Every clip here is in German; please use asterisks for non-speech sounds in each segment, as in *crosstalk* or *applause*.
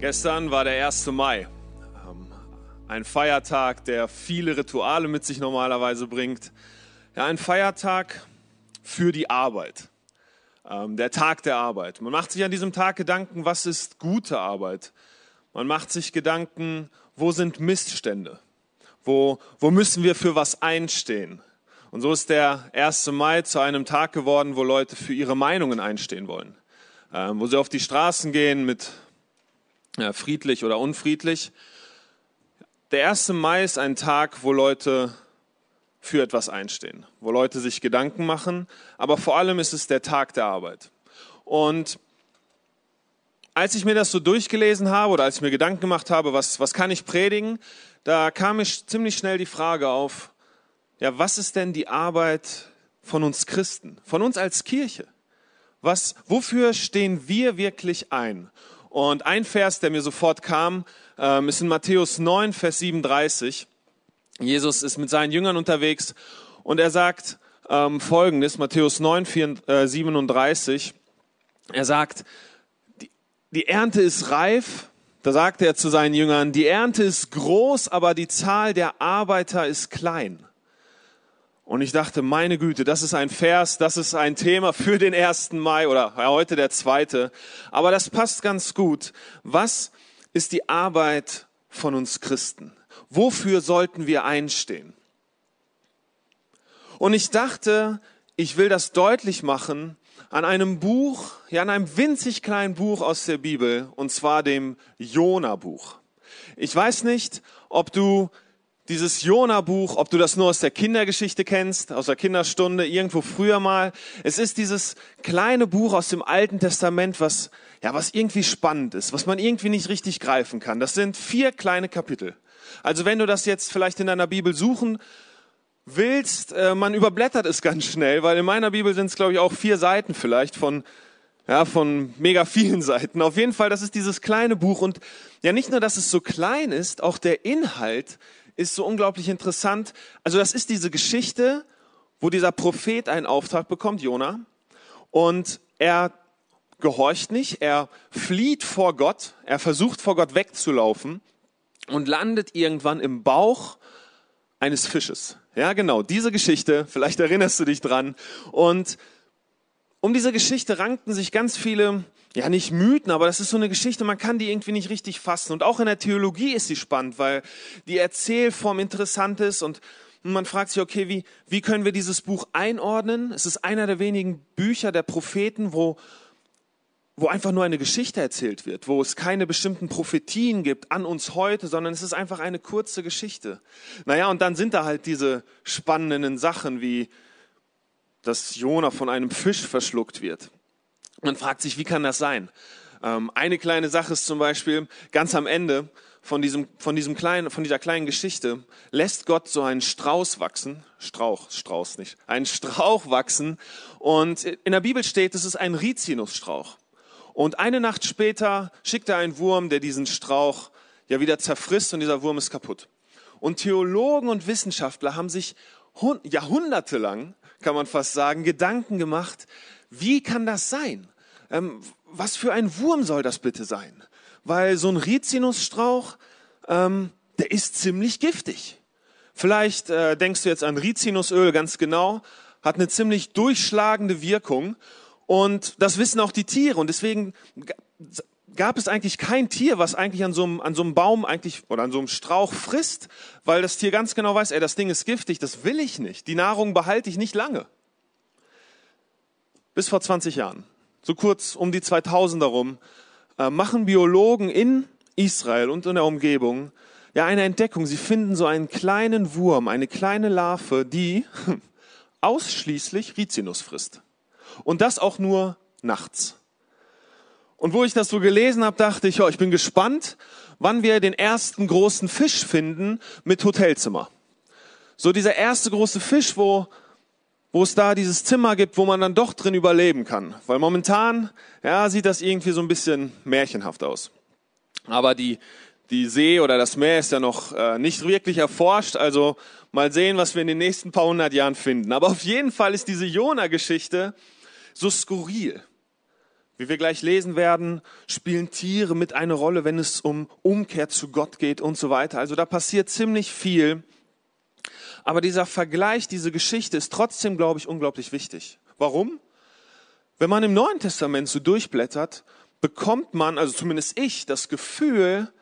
Gestern war der 1. Mai. Ähm, ein Feiertag, der viele Rituale mit sich normalerweise bringt. Ja, ein Feiertag für die Arbeit. Ähm, der Tag der Arbeit. Man macht sich an diesem Tag Gedanken, was ist gute Arbeit? Man macht sich Gedanken, wo sind Missstände? Wo, wo müssen wir für was einstehen? Und so ist der 1. Mai zu einem Tag geworden, wo Leute für ihre Meinungen einstehen wollen. Ähm, wo sie auf die Straßen gehen mit friedlich oder unfriedlich. Der 1. Mai ist ein Tag, wo Leute für etwas einstehen, wo Leute sich Gedanken machen, aber vor allem ist es der Tag der Arbeit. Und als ich mir das so durchgelesen habe oder als ich mir Gedanken gemacht habe, was, was kann ich predigen, da kam mir ziemlich schnell die Frage auf, ja, was ist denn die Arbeit von uns Christen, von uns als Kirche? Was, wofür stehen wir wirklich ein? Und ein Vers, der mir sofort kam, ähm, ist in Matthäus 9, Vers 37. Jesus ist mit seinen Jüngern unterwegs und er sagt ähm, folgendes, Matthäus 9, 4, 37. Er sagt, die, die Ernte ist reif, da sagt er zu seinen Jüngern, die Ernte ist groß, aber die Zahl der Arbeiter ist klein. Und ich dachte, meine Güte, das ist ein Vers, das ist ein Thema für den ersten Mai oder heute der zweite. Aber das passt ganz gut. Was ist die Arbeit von uns Christen? Wofür sollten wir einstehen? Und ich dachte, ich will das deutlich machen an einem Buch, ja, an einem winzig kleinen Buch aus der Bibel, und zwar dem Jona-Buch. Ich weiß nicht, ob du dieses Jona-Buch, ob du das nur aus der Kindergeschichte kennst, aus der Kinderstunde, irgendwo früher mal. Es ist dieses kleine Buch aus dem Alten Testament, was, ja, was irgendwie spannend ist, was man irgendwie nicht richtig greifen kann. Das sind vier kleine Kapitel. Also wenn du das jetzt vielleicht in deiner Bibel suchen willst, äh, man überblättert es ganz schnell, weil in meiner Bibel sind es, glaube ich, auch vier Seiten vielleicht von, ja, von mega vielen *laughs* Seiten. Auf jeden Fall, das ist dieses kleine Buch und ja, nicht nur, dass es so klein ist, auch der Inhalt ist so unglaublich interessant. Also das ist diese Geschichte, wo dieser Prophet einen Auftrag bekommt, Jona, und er gehorcht nicht, er flieht vor Gott, er versucht vor Gott wegzulaufen und landet irgendwann im Bauch eines Fisches. Ja, genau, diese Geschichte, vielleicht erinnerst du dich dran. Und um diese Geschichte rankten sich ganz viele ja nicht Mythen, aber das ist so eine Geschichte, man kann die irgendwie nicht richtig fassen. Und auch in der Theologie ist sie spannend, weil die Erzählform interessant ist und man fragt sich, okay, wie, wie können wir dieses Buch einordnen? Es ist einer der wenigen Bücher der Propheten, wo, wo einfach nur eine Geschichte erzählt wird, wo es keine bestimmten Prophetien gibt an uns heute, sondern es ist einfach eine kurze Geschichte. Naja, und dann sind da halt diese spannenden Sachen wie, dass Jona von einem Fisch verschluckt wird man fragt sich, wie kann das sein? Ähm, eine kleine Sache ist zum Beispiel ganz am Ende von diesem, von diesem kleinen, von dieser kleinen Geschichte lässt Gott so einen Strauß wachsen, Strauch, Strauß nicht, einen Strauch wachsen und in der Bibel steht, es ist ein Rizinusstrauch. Und eine Nacht später schickt er einen Wurm, der diesen Strauch ja wieder zerfrisst und dieser Wurm ist kaputt. Und Theologen und Wissenschaftler haben sich jahrhundertelang, kann man fast sagen, Gedanken gemacht, wie kann das sein? Ähm, was für ein Wurm soll das bitte sein? Weil so ein Rizinusstrauch, ähm, der ist ziemlich giftig. Vielleicht äh, denkst du jetzt an Rizinusöl ganz genau, hat eine ziemlich durchschlagende Wirkung und das wissen auch die Tiere und deswegen gab es eigentlich kein Tier, was eigentlich an so einem, an so einem Baum eigentlich oder an so einem Strauch frisst, weil das Tier ganz genau weiß, ey, das Ding ist giftig, das will ich nicht. Die Nahrung behalte ich nicht lange bis vor 20 Jahren, so kurz um die 2000er rum, äh, machen Biologen in Israel und in der Umgebung ja eine Entdeckung. Sie finden so einen kleinen Wurm, eine kleine Larve, die *laughs* ausschließlich Rizinus frisst. Und das auch nur nachts. Und wo ich das so gelesen habe, dachte ich, oh, ich bin gespannt, wann wir den ersten großen Fisch finden mit Hotelzimmer. So dieser erste große Fisch, wo wo es da dieses Zimmer gibt, wo man dann doch drin überleben kann. Weil momentan, ja, sieht das irgendwie so ein bisschen märchenhaft aus. Aber die, die See oder das Meer ist ja noch äh, nicht wirklich erforscht, also mal sehen, was wir in den nächsten paar hundert Jahren finden. Aber auf jeden Fall ist diese Jona-Geschichte so skurril. Wie wir gleich lesen werden, spielen Tiere mit eine Rolle, wenn es um Umkehr zu Gott geht und so weiter. Also da passiert ziemlich viel. Aber dieser Vergleich, diese Geschichte ist trotzdem, glaube ich, unglaublich wichtig. Warum? Wenn man im Neuen Testament so durchblättert, bekommt man, also zumindest ich, das Gefühl,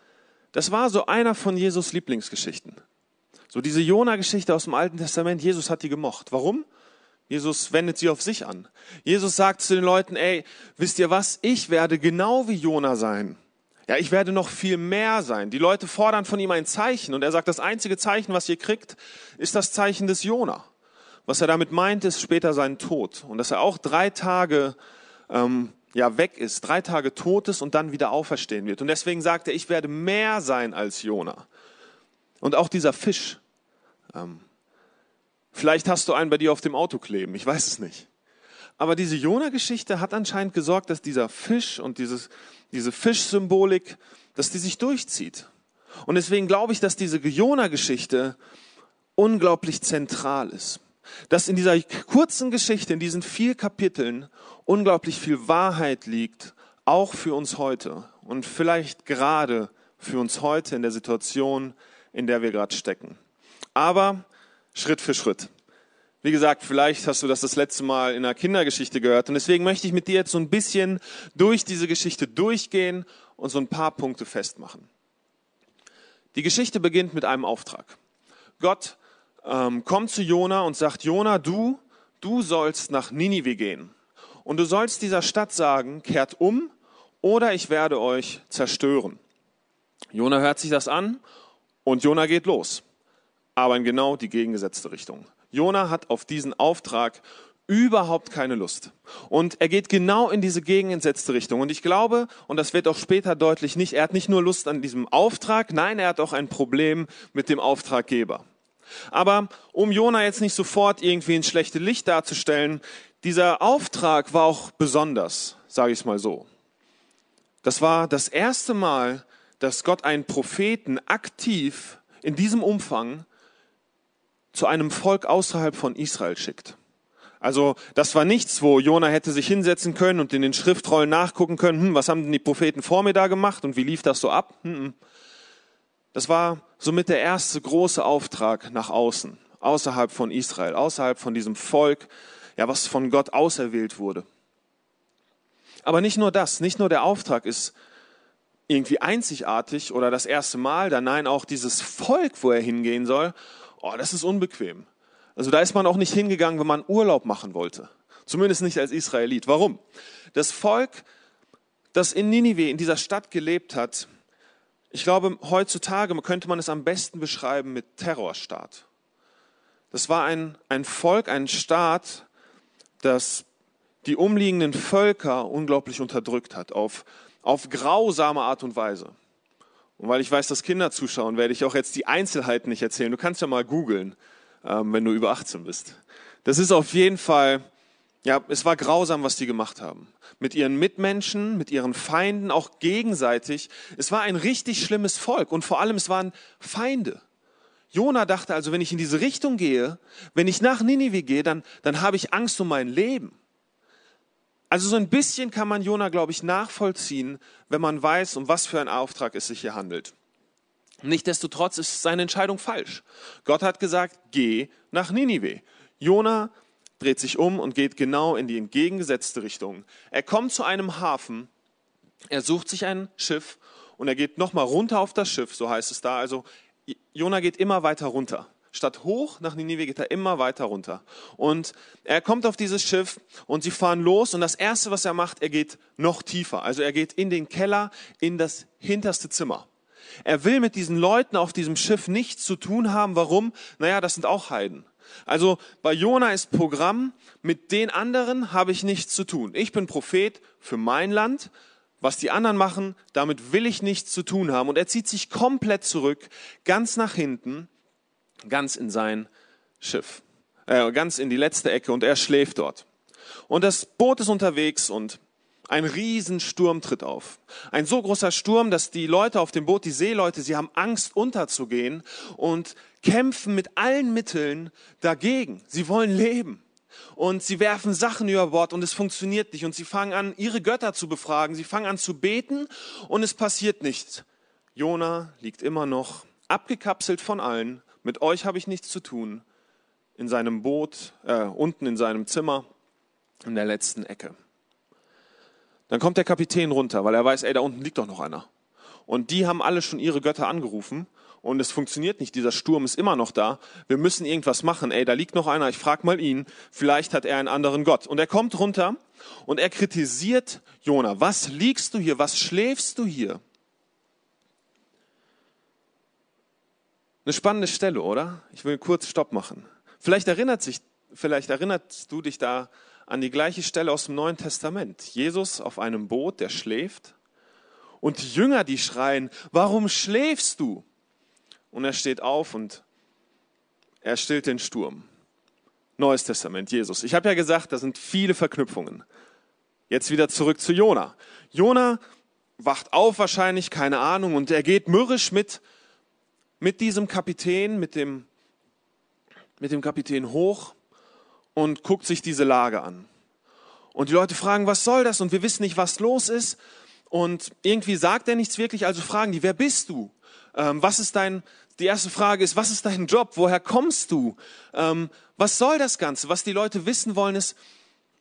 das war so einer von Jesus Lieblingsgeschichten. So diese Jona-Geschichte aus dem Alten Testament, Jesus hat die gemocht. Warum? Jesus wendet sie auf sich an. Jesus sagt zu den Leuten, ey, wisst ihr was? Ich werde genau wie Jona sein. Ja, ich werde noch viel mehr sein. Die Leute fordern von ihm ein Zeichen und er sagt, das einzige Zeichen, was ihr kriegt, ist das Zeichen des Jona. Was er damit meint, ist später sein Tod und dass er auch drei Tage ähm, ja weg ist, drei Tage tot ist und dann wieder auferstehen wird. Und deswegen sagt er, ich werde mehr sein als Jona. Und auch dieser Fisch. Ähm, vielleicht hast du einen bei dir auf dem Auto kleben, ich weiß es nicht. Aber diese Jona-Geschichte hat anscheinend gesorgt, dass dieser Fisch und dieses, diese Fischsymbolik, dass die sich durchzieht. Und deswegen glaube ich, dass diese Jona-Geschichte unglaublich zentral ist. Dass in dieser kurzen Geschichte, in diesen vier Kapiteln, unglaublich viel Wahrheit liegt, auch für uns heute und vielleicht gerade für uns heute in der Situation, in der wir gerade stecken. Aber Schritt für Schritt. Wie gesagt, vielleicht hast du das das letzte Mal in einer Kindergeschichte gehört und deswegen möchte ich mit dir jetzt so ein bisschen durch diese Geschichte durchgehen und so ein paar Punkte festmachen. Die Geschichte beginnt mit einem Auftrag. Gott ähm, kommt zu Jona und sagt, Jona, du, du sollst nach Ninive gehen und du sollst dieser Stadt sagen, kehrt um oder ich werde euch zerstören. Jona hört sich das an und Jona geht los, aber in genau die gegengesetzte Richtung. Jona hat auf diesen Auftrag überhaupt keine Lust. Und er geht genau in diese gegengesetzte Richtung. Und ich glaube, und das wird auch später deutlich nicht, er hat nicht nur Lust an diesem Auftrag, nein, er hat auch ein Problem mit dem Auftraggeber. Aber um Jona jetzt nicht sofort irgendwie ins schlechte Licht darzustellen, dieser Auftrag war auch besonders, sage ich es mal so. Das war das erste Mal, dass Gott einen Propheten aktiv in diesem Umfang zu einem Volk außerhalb von Israel schickt. Also das war nichts, wo Jona hätte sich hinsetzen können und in den Schriftrollen nachgucken können, hm, was haben denn die Propheten vor mir da gemacht und wie lief das so ab? Hm, hm. Das war somit der erste große Auftrag nach außen, außerhalb von Israel, außerhalb von diesem Volk, ja, was von Gott auserwählt wurde. Aber nicht nur das, nicht nur der Auftrag ist irgendwie einzigartig oder das erste Mal, da nein, auch dieses Volk, wo er hingehen soll, oh, das ist unbequem. Also da ist man auch nicht hingegangen, wenn man Urlaub machen wollte. Zumindest nicht als Israelit. Warum? Das Volk, das in Ninive, in dieser Stadt gelebt hat, ich glaube, heutzutage könnte man es am besten beschreiben mit Terrorstaat. Das war ein, ein Volk, ein Staat, das die umliegenden Völker unglaublich unterdrückt hat, auf, auf grausame Art und Weise. Und weil ich weiß, dass Kinder zuschauen, werde ich auch jetzt die Einzelheiten nicht erzählen. Du kannst ja mal googeln, ähm, wenn du über 18 bist. Das ist auf jeden Fall, ja, es war grausam, was die gemacht haben. Mit ihren Mitmenschen, mit ihren Feinden, auch gegenseitig. Es war ein richtig schlimmes Volk und vor allem es waren Feinde. Jona dachte also, wenn ich in diese Richtung gehe, wenn ich nach Ninive gehe, dann, dann habe ich Angst um mein Leben. Also so ein bisschen kann man Jona, glaube ich, nachvollziehen, wenn man weiß, um was für einen Auftrag es sich hier handelt. Nichtsdestotrotz ist seine Entscheidung falsch. Gott hat gesagt, geh nach Ninive. Jona dreht sich um und geht genau in die entgegengesetzte Richtung. Er kommt zu einem Hafen, er sucht sich ein Schiff und er geht nochmal runter auf das Schiff, so heißt es da. Also Jona geht immer weiter runter. Statt hoch nach Ninive geht er immer weiter runter. Und er kommt auf dieses Schiff und sie fahren los und das Erste, was er macht, er geht noch tiefer. Also er geht in den Keller, in das hinterste Zimmer. Er will mit diesen Leuten auf diesem Schiff nichts zu tun haben. Warum? Naja, das sind auch Heiden. Also bei Jona ist Programm, mit den anderen habe ich nichts zu tun. Ich bin Prophet für mein Land, was die anderen machen, damit will ich nichts zu tun haben. Und er zieht sich komplett zurück, ganz nach hinten, ganz in sein Schiff, äh, ganz in die letzte Ecke und er schläft dort. Und das Boot ist unterwegs und ein Riesensturm tritt auf. Ein so großer Sturm, dass die Leute auf dem Boot, die Seeleute, sie haben Angst unterzugehen und kämpfen mit allen Mitteln dagegen. Sie wollen leben. Und sie werfen Sachen über Bord und es funktioniert nicht. Und sie fangen an, ihre Götter zu befragen. Sie fangen an zu beten und es passiert nichts. Jona liegt immer noch abgekapselt von allen. Mit euch habe ich nichts zu tun. In seinem Boot, äh, unten in seinem Zimmer, in der letzten Ecke. Dann kommt der Kapitän runter, weil er weiß, ey, da unten liegt doch noch einer. Und die haben alle schon ihre Götter angerufen und es funktioniert nicht. Dieser Sturm ist immer noch da. Wir müssen irgendwas machen. Ey, da liegt noch einer. Ich frag mal ihn. Vielleicht hat er einen anderen Gott. Und er kommt runter und er kritisiert Jona. Was liegst du hier? Was schläfst du hier? Eine spannende Stelle, oder? Ich will kurz Stopp machen. Vielleicht erinnert sich, vielleicht erinnerst du dich da an die gleiche Stelle aus dem Neuen Testament. Jesus auf einem Boot, der schläft. Und die Jünger, die schreien, warum schläfst du? Und er steht auf und er stillt den Sturm. Neues Testament, Jesus. Ich habe ja gesagt, da sind viele Verknüpfungen. Jetzt wieder zurück zu Jona. Jona wacht auf wahrscheinlich, keine Ahnung, und er geht mürrisch mit, mit diesem Kapitän, mit dem, mit dem Kapitän hoch und guckt sich diese Lage an. Und die Leute fragen, was soll das? Und wir wissen nicht, was los ist. Und irgendwie sagt er nichts wirklich, also fragen die, wer bist du? Ähm, was ist dein, die erste Frage ist, was ist dein Job? Woher kommst du? Ähm, was soll das Ganze? Was die Leute wissen wollen ist,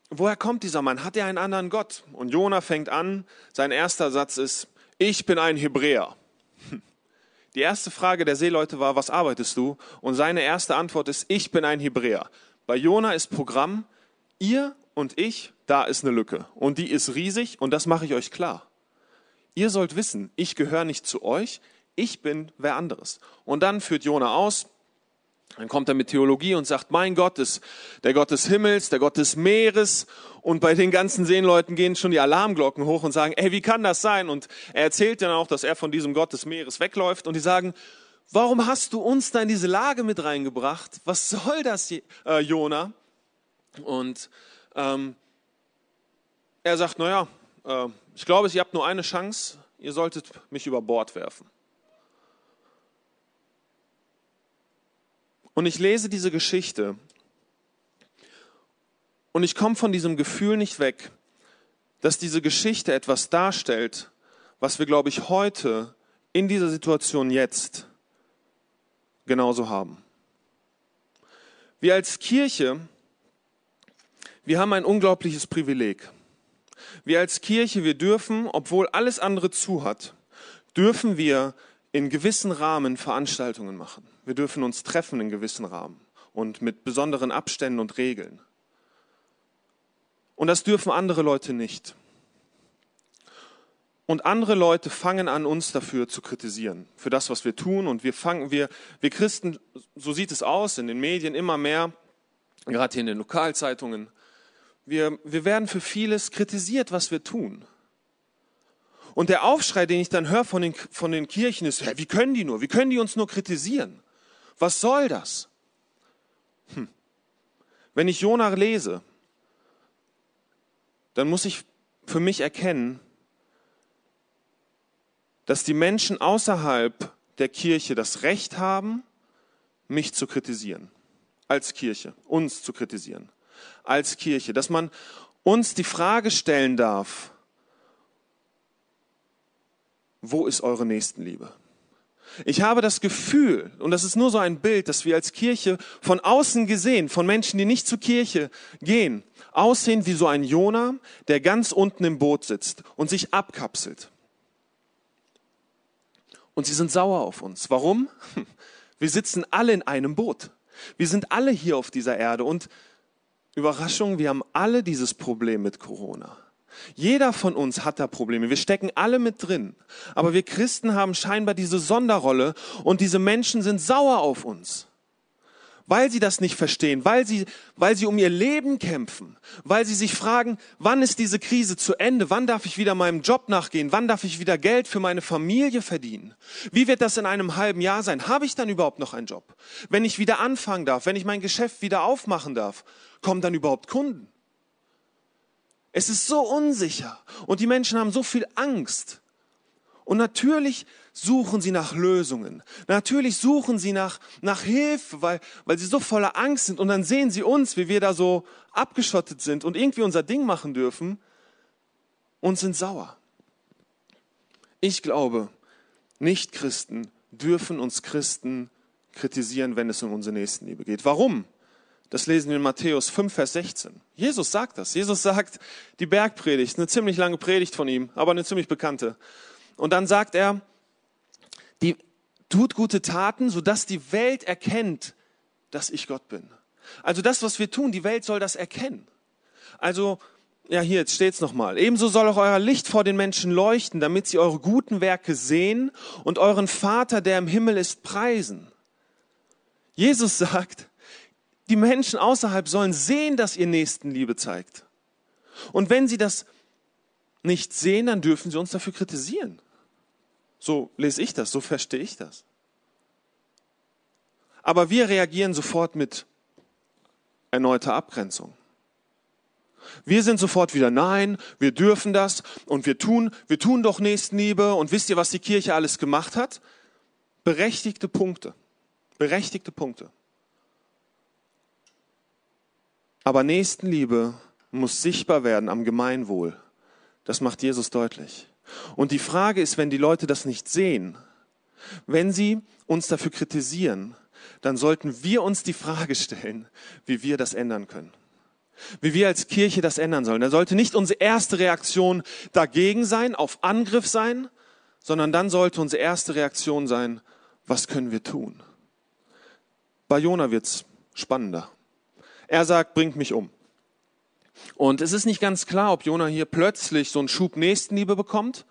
woher kommt dieser Mann? Hat er einen anderen Gott? Und Jona fängt an, sein erster Satz ist, ich bin ein Hebräer. Die erste Frage der Seeleute war, was arbeitest du? Und seine erste Antwort ist, ich bin ein Hebräer. Bei Jona ist Programm, ihr und ich, da ist eine Lücke. Und die ist riesig und das mache ich euch klar. Ihr sollt wissen, ich gehöre nicht zu euch, ich bin wer anderes. Und dann führt Jona aus, dann kommt er mit Theologie und sagt, mein Gott ist der Gott des Himmels, der Gott des Meeres. Und bei den ganzen Seenleuten gehen schon die Alarmglocken hoch und sagen, ey, wie kann das sein? Und er erzählt dann auch, dass er von diesem Gott des Meeres wegläuft. Und die sagen, warum hast du uns da in diese Lage mit reingebracht? Was soll das, äh, Jona? Und ähm, er sagt, naja, äh, ich glaube, ihr habt nur eine Chance, ihr solltet mich über Bord werfen. Und ich lese diese Geschichte und ich komme von diesem Gefühl nicht weg, dass diese Geschichte etwas darstellt, was wir, glaube ich, heute in dieser Situation jetzt genauso haben. Wir als Kirche, wir haben ein unglaubliches Privileg. Wir als Kirche, wir dürfen, obwohl alles andere zu hat, dürfen wir in gewissen Rahmen Veranstaltungen machen. Wir dürfen uns treffen in gewissen Rahmen und mit besonderen Abständen und Regeln. Und das dürfen andere Leute nicht. Und andere Leute fangen an, uns dafür zu kritisieren, für das, was wir tun. Und wir fangen, wir, wir Christen, so sieht es aus in den Medien immer mehr, gerade hier in den Lokalzeitungen, wir, wir werden für vieles kritisiert, was wir tun. Und der Aufschrei, den ich dann höre von den, von den Kirchen ist, wie können die nur? Wie können die uns nur kritisieren? Was soll das? Hm. Wenn ich Jona lese, dann muss ich für mich erkennen, dass die Menschen außerhalb der Kirche das Recht haben, mich zu kritisieren. Als Kirche, uns zu kritisieren. Als Kirche. Dass man uns die Frage stellen darf, wo ist eure Nächstenliebe? Ich habe das Gefühl, und das ist nur so ein Bild, dass wir als Kirche von außen gesehen, von Menschen, die nicht zur Kirche gehen, aussehen wie so ein Jona, der ganz unten im Boot sitzt und sich abkapselt. Und sie sind sauer auf uns. Warum? *laughs* Wir sitzen alle in einem Boot. Wir sind alle hier auf dieser Erde und Überraschung, wir haben alle dieses Problem mit Corona. Jeder von uns hat da Probleme. Wir stecken alle mit drin. Aber wir Christen haben scheinbar diese Sonderrolle und diese Menschen sind sauer auf uns. Weil sie das nicht verstehen, weil sie, weil sie um ihr Leben kämpfen, weil sie sich fragen, wann ist diese Krise zu Ende? Wann darf ich wieder meinem Job nachgehen? Wann darf ich wieder Geld für meine Familie verdienen? Wie wird das in einem halben Jahr sein? Habe ich dann überhaupt noch einen Job? Wenn ich wieder anfangen darf, wenn ich mein Geschäft wieder aufmachen darf, kommen dann überhaupt Kunden? Es ist so unsicher und die Menschen haben so viel Angst. Und natürlich suchen sie nach Lösungen. Natürlich suchen sie nach, nach Hilfe, weil, weil sie so voller Angst sind. Und dann sehen sie uns, wie wir da so abgeschottet sind und irgendwie unser Ding machen dürfen und sind sauer. Ich glaube, Nicht-Christen dürfen uns Christen kritisieren, wenn es um unsere Nächstenliebe geht. Warum? Das lesen wir in Matthäus 5, Vers 16. Jesus sagt das. Jesus sagt, die Bergpredigt, eine ziemlich lange Predigt von ihm, aber eine ziemlich bekannte. Und dann sagt er, die tut gute Taten, sodass die Welt erkennt, dass ich Gott bin. Also das, was wir tun, die Welt soll das erkennen. Also, ja, hier, jetzt steht's nochmal. Ebenso soll auch euer Licht vor den Menschen leuchten, damit sie eure guten Werke sehen und euren Vater, der im Himmel ist, preisen. Jesus sagt, die Menschen außerhalb sollen sehen, dass ihr Nächstenliebe zeigt. Und wenn sie das nicht sehen, dann dürfen sie uns dafür kritisieren. So lese ich das, so verstehe ich das. Aber wir reagieren sofort mit erneuter Abgrenzung. Wir sind sofort wieder, nein, wir dürfen das und wir tun, wir tun doch Nächstenliebe und wisst ihr, was die Kirche alles gemacht hat? Berechtigte Punkte. Berechtigte Punkte. Aber Nächstenliebe muss sichtbar werden am Gemeinwohl. Das macht Jesus deutlich. Und die Frage ist, wenn die Leute das nicht sehen, wenn sie uns dafür kritisieren, dann sollten wir uns die Frage stellen, wie wir das ändern können. Wie wir als Kirche das ändern sollen. Da sollte nicht unsere erste Reaktion dagegen sein, auf Angriff sein, sondern dann sollte unsere erste Reaktion sein, was können wir tun? Bei Jona wird's spannender. Er sagt, bringt mich um. Und es ist nicht ganz klar, ob Jona hier plötzlich so einen Schub Nächstenliebe bekommt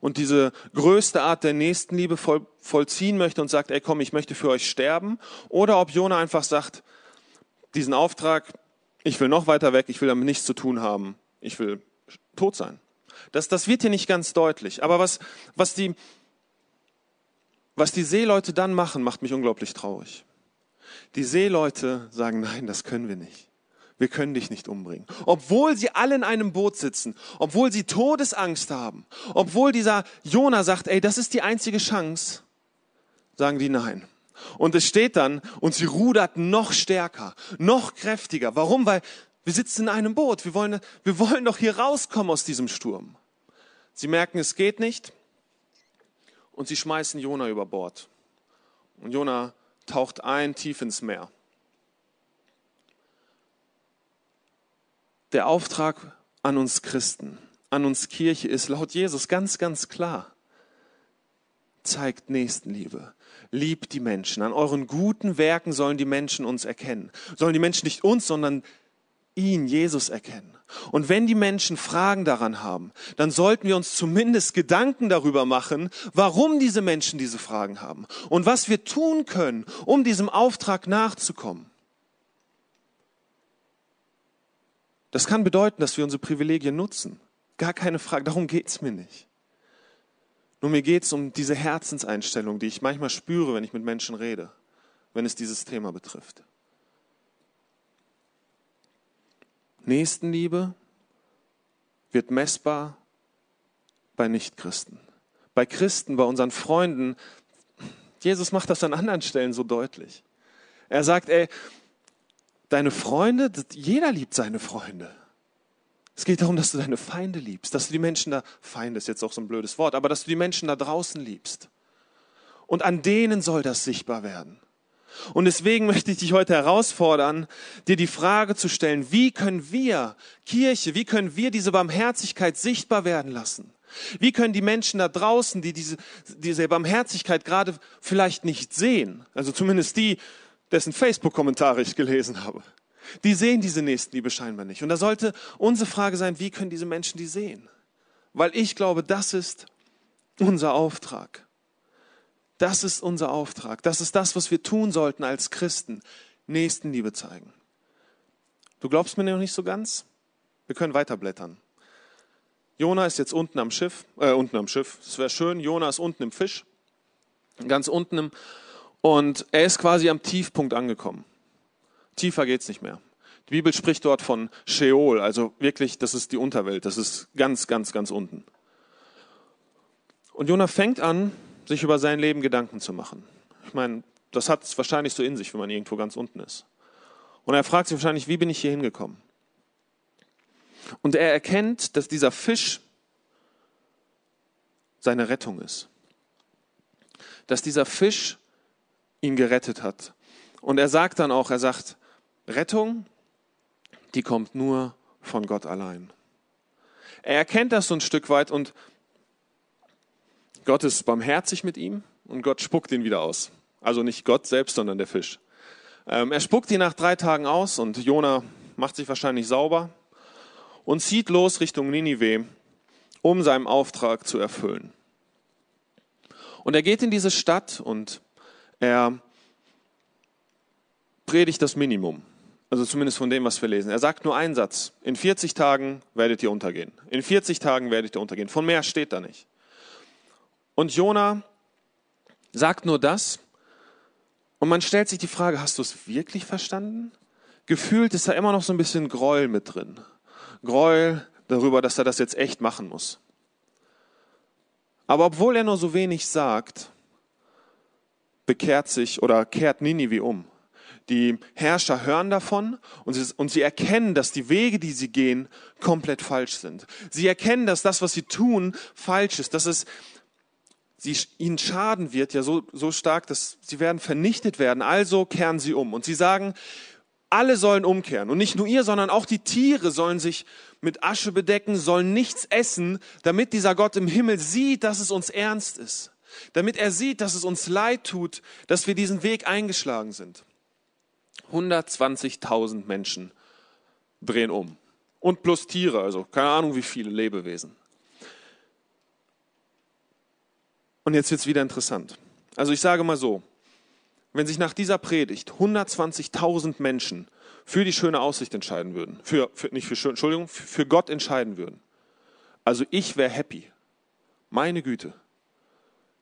und diese größte Art der Nächstenliebe voll, vollziehen möchte und sagt, ey komm, ich möchte für euch sterben. Oder ob Jona einfach sagt, diesen Auftrag, ich will noch weiter weg, ich will damit nichts zu tun haben, ich will tot sein. Das, das wird hier nicht ganz deutlich. Aber was, was, die, was die Seeleute dann machen, macht mich unglaublich traurig. Die Seeleute sagen, nein, das können wir nicht. Wir können dich nicht umbringen. Obwohl sie alle in einem Boot sitzen, obwohl sie Todesangst haben, obwohl dieser Jona sagt, ey, das ist die einzige Chance, sagen die nein. Und es steht dann, und sie rudert noch stärker, noch kräftiger. Warum? Weil wir sitzen in einem Boot. Wir wollen, wir wollen doch hier rauskommen aus diesem Sturm. Sie merken, es geht nicht. Und sie schmeißen Jona über Bord. Und Jona taucht ein tief ins Meer. Der Auftrag an uns Christen, an uns Kirche ist laut Jesus ganz, ganz klar. Zeigt Nächstenliebe. Liebt die Menschen. An euren guten Werken sollen die Menschen uns erkennen. Sollen die Menschen nicht uns, sondern ihn, Jesus, erkennen. Und wenn die Menschen Fragen daran haben, dann sollten wir uns zumindest Gedanken darüber machen, warum diese Menschen diese Fragen haben und was wir tun können, um diesem Auftrag nachzukommen. Das kann bedeuten, dass wir unsere Privilegien nutzen. Gar keine Frage, darum geht's mir nicht. Nur mir geht's um diese Herzenseinstellung, die ich manchmal spüre, wenn ich mit Menschen rede, wenn es dieses Thema betrifft. Nächstenliebe wird messbar bei Nichtchristen. Bei Christen, bei unseren Freunden. Jesus macht das an anderen Stellen so deutlich. Er sagt, ey, deine Freunde, jeder liebt seine Freunde. Es geht darum, dass du deine Feinde liebst, dass du die Menschen da, Feinde ist jetzt auch so ein blödes Wort, aber dass du die Menschen da draußen liebst. Und an denen soll das sichtbar werden. Und deswegen *laughs* möchte ich dich heute herausfordern, dir die Frage zu stellen, wie können wir, Kirche, wie können wir diese Barmherzigkeit sichtbar werden lassen? Wie können die Menschen da draußen, die diese, diese Barmherzigkeit gerade vielleicht nicht sehen, also zumindest die, dessen Facebook-Kommentare ich gelesen habe, die sehen diese Nächstenliebe scheinbar nicht. Und da sollte unsere Frage sein, wie können diese Menschen die sehen? Weil ich glaube, das ist unser Auftrag. Das ist unser Auftrag. Das ist das, was wir tun sollten als Christen. Nächstenliebe zeigen. Du glaubst mir noch nicht so ganz? Wir können weiterblättern. Jona ist jetzt unten am Schiff, äh, unten am Schiff. Es wäre schön. Jona ist unten im Fisch, ganz unten im, und er ist quasi am Tiefpunkt angekommen. Tiefer geht's nicht mehr. Die Bibel spricht dort von Sheol, also wirklich, das ist die Unterwelt. Das ist ganz, ganz, ganz unten. Und Jona fängt an, sich über sein Leben Gedanken zu machen. Ich meine, das hat es wahrscheinlich so in sich, wenn man irgendwo ganz unten ist. Und er fragt sich wahrscheinlich, wie bin ich hier hingekommen? Und er erkennt, dass dieser Fisch seine Rettung ist. Dass dieser Fisch ihn gerettet hat. Und er sagt dann auch, er sagt, Rettung, die kommt nur von Gott allein. Er erkennt das so ein Stück weit und Gott ist barmherzig mit ihm und Gott spuckt ihn wieder aus. Also nicht Gott selbst, sondern der Fisch. Ähm, er spuckt ihn nach drei Tagen aus und Jona macht sich wahrscheinlich sauber und zieht los Richtung Ninive, um seinen Auftrag zu erfüllen. Und er geht in diese Stadt und er predigt das Minimum. Also zumindest von dem, was wir lesen. Er sagt nur einen Satz. In 40 Tagen werdet ihr untergehen. In 40 Tagen werdet ihr untergehen. Von mehr steht da nicht. Und Jona sagt nur das. Und man stellt sich die Frage, hast du es wirklich verstanden? Gefühlt ist da immer noch so ein bisschen Gräuel mit drin. Gräuel darüber, dass er das jetzt echt machen muss. Aber obwohl er nur so wenig sagt, bekehrt sich oder kehrt Ninive um. Die Herrscher hören davon und sie, und sie erkennen, dass die Wege, die sie gehen, komplett falsch sind. Sie erkennen, dass das, was sie tun, falsch ist, dass es sie, ihnen schaden wird, ja so, so stark, dass sie werden vernichtet werden. Also kehren sie um. Und sie sagen, alle sollen umkehren. Und nicht nur ihr, sondern auch die Tiere sollen sich mit Asche bedecken, sollen nichts essen, damit dieser Gott im Himmel sieht, dass es uns ernst ist. Damit er sieht, dass es uns leid tut, dass wir diesen Weg eingeschlagen sind. 120.000 Menschen drehen um. Und plus Tiere, also keine Ahnung wie viele Lebewesen. Und jetzt wird es wieder interessant. Also ich sage mal so, wenn sich nach dieser Predigt 120.000 Menschen für die schöne Aussicht entscheiden würden, für, für nicht für Entschuldigung, für Gott entscheiden würden, also ich wäre happy. Meine Güte.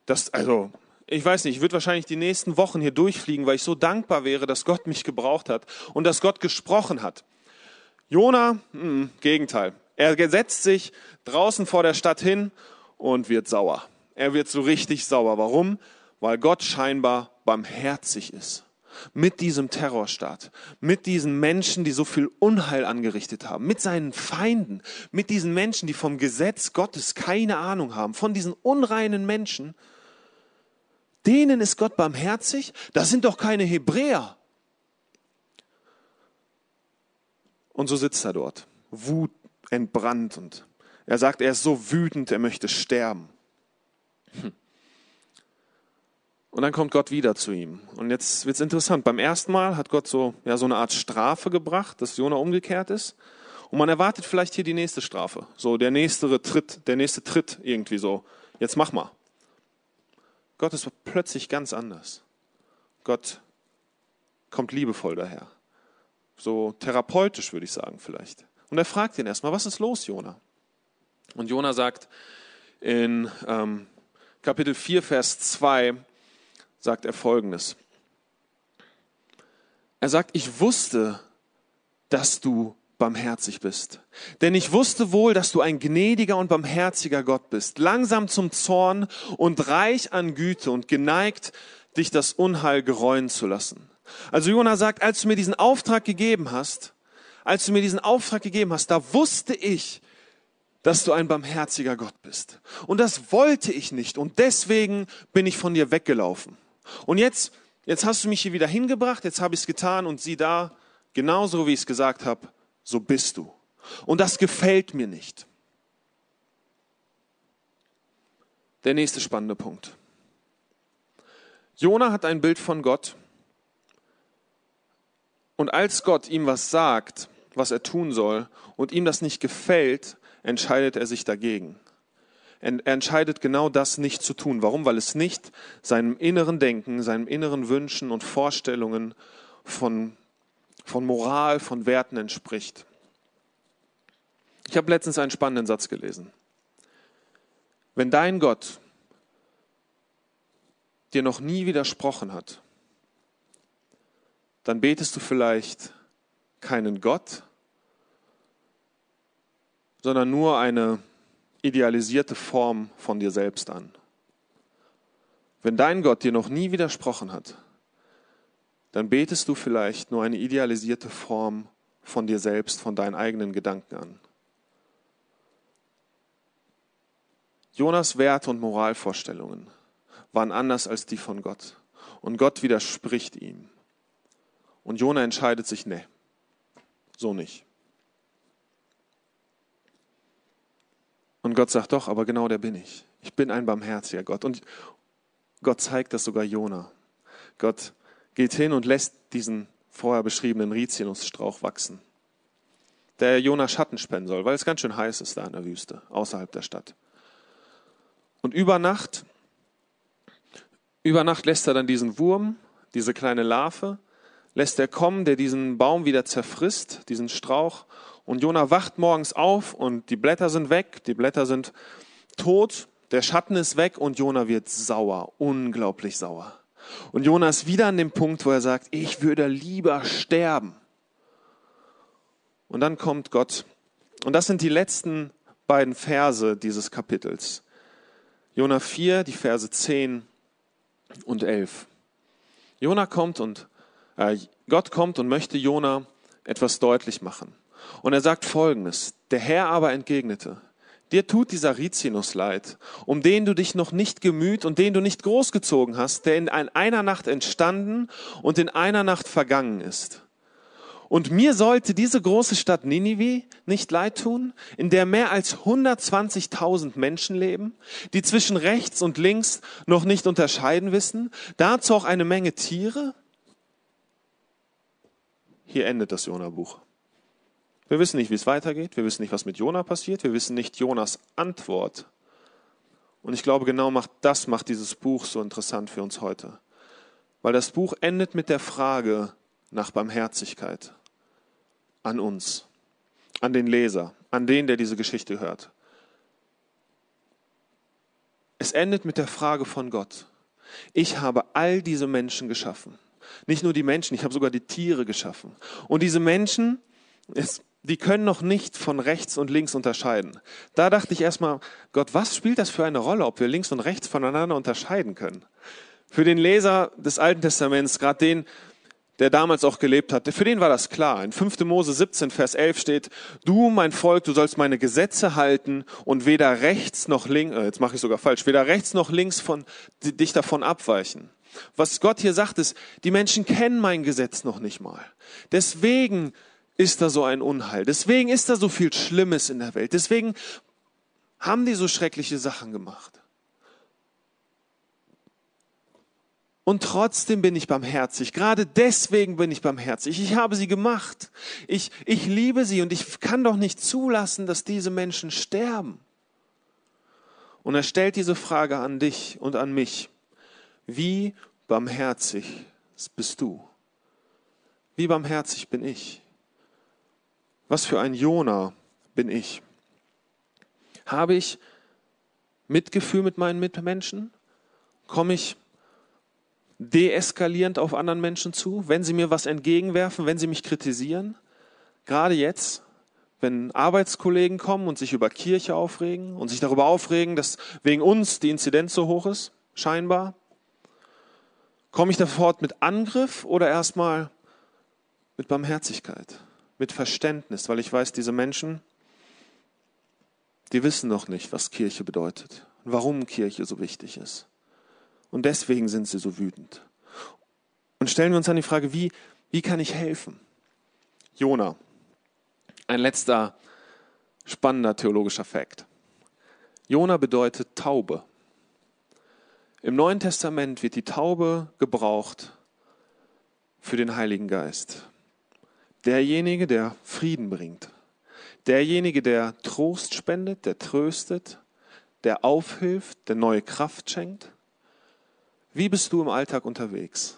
Das, also, ich weiß nicht, ich würde wahrscheinlich die nächsten Wochen hier durchfliegen, weil ich so dankbar wäre, dass Gott mich gebraucht hat und dass Gott gesprochen hat. Jona, hm, Gegenteil. Er setzt sich draußen vor der Stadt hin und wird sauer. Er wird so richtig sauer. Warum? Weil Gott scheinbar barmherzig ist. Mit diesem Terrorstaat, mit diesen Menschen, die so viel Unheil angerichtet haben, mit seinen Feinden, mit diesen Menschen, die vom Gesetz Gottes keine Ahnung haben, von diesen unreinen Menschen, Denen ist Gott barmherzig? Das sind doch keine Hebräer. Und so sitzt er dort, Wut entbrannt und er sagt, er ist so wütend, er möchte sterben. Und dann kommt Gott wieder zu ihm. Und jetzt wird es interessant. Beim ersten Mal hat Gott so, ja, so eine Art Strafe gebracht, dass Jona umgekehrt ist. Und man erwartet vielleicht hier die nächste Strafe. So der nächste Tritt, der nächste Tritt irgendwie so. Jetzt mach mal. Gott ist plötzlich ganz anders. Gott kommt liebevoll daher. So therapeutisch würde ich sagen vielleicht. Und er fragt ihn erstmal, was ist los, Jona? Und Jona sagt in ähm, Kapitel 4, Vers 2, sagt er folgendes. Er sagt, ich wusste, dass du barmherzig bist. Denn ich wusste wohl, dass du ein gnädiger und barmherziger Gott bist, langsam zum Zorn und reich an Güte und geneigt, dich das Unheil gereuen zu lassen. Also Jona sagt, als du mir diesen Auftrag gegeben hast, als du mir diesen Auftrag gegeben hast, da wusste ich, dass du ein barmherziger Gott bist. Und das wollte ich nicht. Und deswegen bin ich von dir weggelaufen. Und jetzt, jetzt hast du mich hier wieder hingebracht, jetzt habe ich es getan und sieh da, genauso wie ich es gesagt habe, so bist du. Und das gefällt mir nicht. Der nächste spannende Punkt. Jona hat ein Bild von Gott. Und als Gott ihm was sagt, was er tun soll, und ihm das nicht gefällt, entscheidet er sich dagegen. Er entscheidet genau das nicht zu tun. Warum? Weil es nicht seinem inneren Denken, seinen inneren Wünschen und Vorstellungen von von Moral, von Werten entspricht. Ich habe letztens einen spannenden Satz gelesen. Wenn dein Gott dir noch nie widersprochen hat, dann betest du vielleicht keinen Gott, sondern nur eine idealisierte Form von dir selbst an. Wenn dein Gott dir noch nie widersprochen hat, dann betest du vielleicht nur eine idealisierte Form von dir selbst, von deinen eigenen Gedanken an. Jonas Werte und Moralvorstellungen waren anders als die von Gott. Und Gott widerspricht ihm. Und Jona entscheidet sich, ne, so nicht. Und Gott sagt doch, aber genau der bin ich. Ich bin ein barmherziger Gott. Und Gott zeigt das sogar Jona. Gott geht hin und lässt diesen vorher beschriebenen Rizinusstrauch wachsen, der Jona Schatten spenden soll, weil es ganz schön heiß ist da in der Wüste, außerhalb der Stadt. Und über Nacht, über Nacht lässt er dann diesen Wurm, diese kleine Larve, lässt er kommen, der diesen Baum wieder zerfrisst, diesen Strauch. Und Jona wacht morgens auf und die Blätter sind weg, die Blätter sind tot, der Schatten ist weg und Jona wird sauer, unglaublich sauer. Und Jona ist wieder an dem Punkt, wo er sagt, ich würde lieber sterben. Und dann kommt Gott. Und das sind die letzten beiden Verse dieses Kapitels. Jona 4, die Verse 10 und 11. Jona kommt und äh, Gott kommt und möchte Jona etwas deutlich machen. Und er sagt folgendes: Der Herr aber entgegnete: Dir tut dieser Rizinus leid, um den du dich noch nicht gemüht und den du nicht großgezogen hast, der in einer Nacht entstanden und in einer Nacht vergangen ist. Und mir sollte diese große Stadt Ninive nicht leid tun, in der mehr als 120.000 Menschen leben, die zwischen rechts und links noch nicht unterscheiden wissen, dazu auch eine Menge Tiere? Hier endet das Jona-Buch. Wir wissen nicht, wie es weitergeht, wir wissen nicht, was mit Jona passiert, wir wissen nicht Jonas Antwort. Und ich glaube, genau macht, das macht dieses Buch so interessant für uns heute. Weil das Buch endet mit der Frage nach Barmherzigkeit an uns, an den Leser, an den, der diese Geschichte hört. Es endet mit der Frage von Gott. Ich habe all diese Menschen geschaffen. Nicht nur die Menschen, ich habe sogar die Tiere geschaffen. Und diese Menschen, die können noch nicht von rechts und links unterscheiden. Da dachte ich erstmal, Gott, was spielt das für eine Rolle, ob wir links und rechts voneinander unterscheiden können? Für den Leser des Alten Testaments, gerade den, der damals auch gelebt hatte, für den war das klar. In 5. Mose 17, Vers 11 steht, du, mein Volk, du sollst meine Gesetze halten und weder rechts noch links, äh, jetzt mache ich sogar falsch, weder rechts noch links von, dich davon abweichen. Was Gott hier sagt, ist, die Menschen kennen mein Gesetz noch nicht mal. Deswegen ist da so ein Unheil. Deswegen ist da so viel Schlimmes in der Welt. Deswegen haben die so schreckliche Sachen gemacht. Und trotzdem bin ich barmherzig. Gerade deswegen bin ich barmherzig. Ich habe sie gemacht. Ich, ich liebe sie und ich kann doch nicht zulassen, dass diese Menschen sterben. Und er stellt diese Frage an dich und an mich. Wie barmherzig bist du? Wie barmherzig bin ich? Was für ein Jona bin ich? Habe ich Mitgefühl mit meinen Mitmenschen? Komme ich deeskalierend auf anderen Menschen zu, wenn sie mir was entgegenwerfen, wenn sie mich kritisieren. Gerade jetzt, wenn Arbeitskollegen kommen und sich über Kirche aufregen und sich darüber aufregen, dass wegen uns die Inzidenz so hoch ist, scheinbar. Komme ich sofort mit Angriff oder erstmal mit Barmherzigkeit, mit Verständnis, weil ich weiß, diese Menschen, die wissen noch nicht, was Kirche bedeutet und warum Kirche so wichtig ist. Und deswegen sind sie so wütend. Und stellen wir uns dann die Frage, wie, wie kann ich helfen? Jona. Ein letzter spannender theologischer Fakt. Jona bedeutet Taube. Im Neuen Testament wird die Taube gebraucht für den Heiligen Geist. Derjenige, der Frieden bringt. Derjenige, der Trost spendet, der tröstet, der aufhilft, der neue Kraft schenkt. Wie bist du im Alltag unterwegs?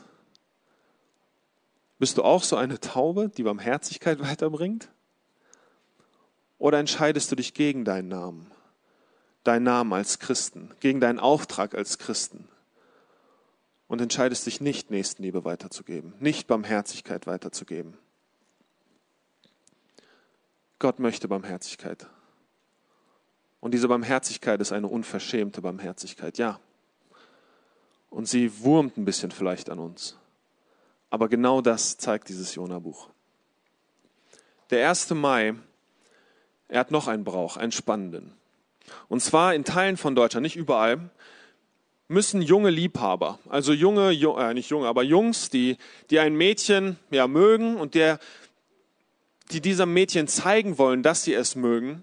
Bist du auch so eine Taube, die Barmherzigkeit *laughs* weiterbringt? Oder entscheidest du dich gegen deinen Namen, deinen Namen als Christen, gegen deinen Auftrag als Christen und entscheidest dich nicht, Nächstenliebe weiterzugeben, nicht Barmherzigkeit weiterzugeben? Gott möchte Barmherzigkeit. Und diese Barmherzigkeit ist eine unverschämte Barmherzigkeit, ja. Und sie wurmt ein bisschen vielleicht an uns. Aber genau das zeigt dieses Jona-Buch. Der 1. Mai, er hat noch einen Brauch, einen spannenden. Und zwar in Teilen von Deutschland, nicht überall, müssen junge Liebhaber, also junge, äh, nicht junge, aber Jungs, die, die ein Mädchen ja mögen und der, die diesem Mädchen zeigen wollen, dass sie es mögen,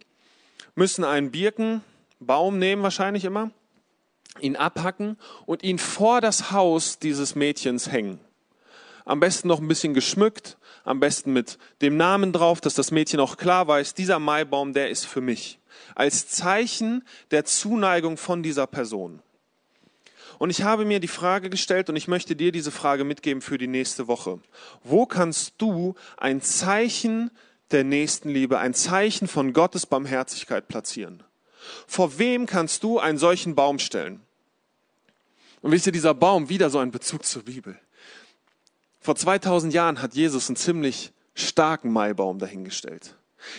müssen einen Birkenbaum nehmen, wahrscheinlich immer, ihn abhacken und ihn vor das Haus dieses Mädchens hängen. Am besten noch ein bisschen geschmückt, am besten mit dem Namen drauf, dass das Mädchen auch klar weiß, dieser Maibaum, der ist für mich. Als Zeichen der Zuneigung von dieser Person. Und ich habe mir die Frage gestellt und ich möchte dir diese Frage mitgeben für die nächste Woche. Wo kannst du ein Zeichen der Nächstenliebe, ein Zeichen von Gottes Barmherzigkeit platzieren. Vor wem kannst du einen solchen Baum stellen? Und wisst ihr, dieser Baum, wieder so ein Bezug zur Bibel. Vor 2000 Jahren hat Jesus einen ziemlich starken Maibaum dahingestellt,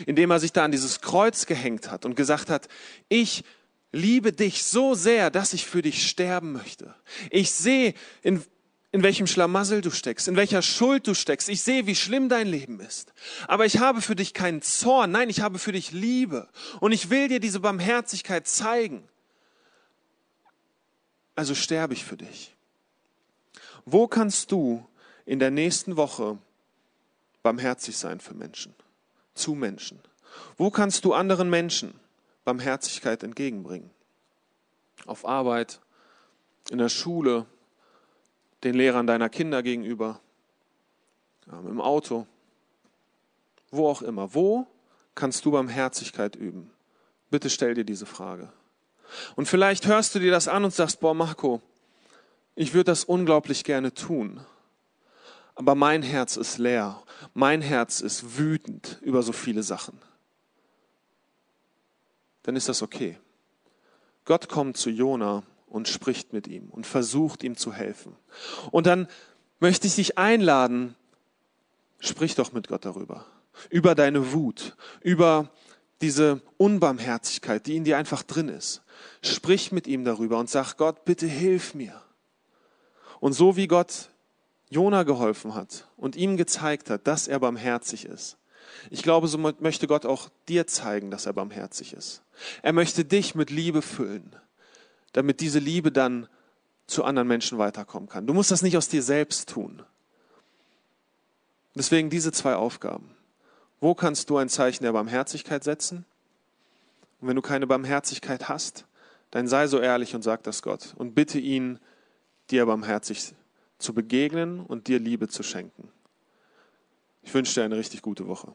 indem er sich da an dieses Kreuz gehängt hat und gesagt hat, ich liebe dich so sehr, dass ich für dich sterben möchte. Ich sehe, in in welchem Schlamassel du steckst, in welcher Schuld du steckst. Ich sehe, wie schlimm dein Leben ist. Aber ich habe für dich keinen Zorn. Nein, ich habe für dich Liebe. Und ich will dir diese Barmherzigkeit zeigen. Also sterbe ich für dich. Wo kannst du in der nächsten Woche barmherzig sein für Menschen, zu Menschen? Wo kannst du anderen Menschen Barmherzigkeit entgegenbringen? Auf Arbeit, in der Schule, den Lehrern deiner Kinder gegenüber, im Auto, wo auch immer. Wo kannst du Barmherzigkeit üben? Bitte stell dir diese Frage. Und vielleicht hörst du dir das an und sagst, boah, Marco, ich würde das unglaublich gerne tun. Aber mein Herz ist leer. Mein Herz ist wütend über so viele Sachen. Dann ist das okay. Gott kommt zu Jona und spricht mit ihm und versucht ihm zu helfen. Und dann möchte ich dich einladen, sprich doch mit Gott darüber. Über deine Wut, über diese Unbarmherzigkeit, die in dir einfach drin ist. Sprich mit ihm darüber und sag Gott, bitte hilf mir. Und so wie Gott Jona geholfen hat und ihm gezeigt hat, dass er barmherzig ist, ich glaube, so möchte Gott auch dir zeigen, dass er barmherzig ist. Er möchte dich mit Liebe füllen damit diese Liebe dann zu anderen Menschen weiterkommen kann. Du musst das nicht aus dir selbst tun. Deswegen diese zwei Aufgaben. Wo kannst du ein Zeichen der Barmherzigkeit setzen? Und wenn du keine Barmherzigkeit hast, dann sei so ehrlich und sag das Gott und bitte ihn, dir barmherzig zu begegnen und dir Liebe zu schenken. Ich wünsche dir eine richtig gute Woche.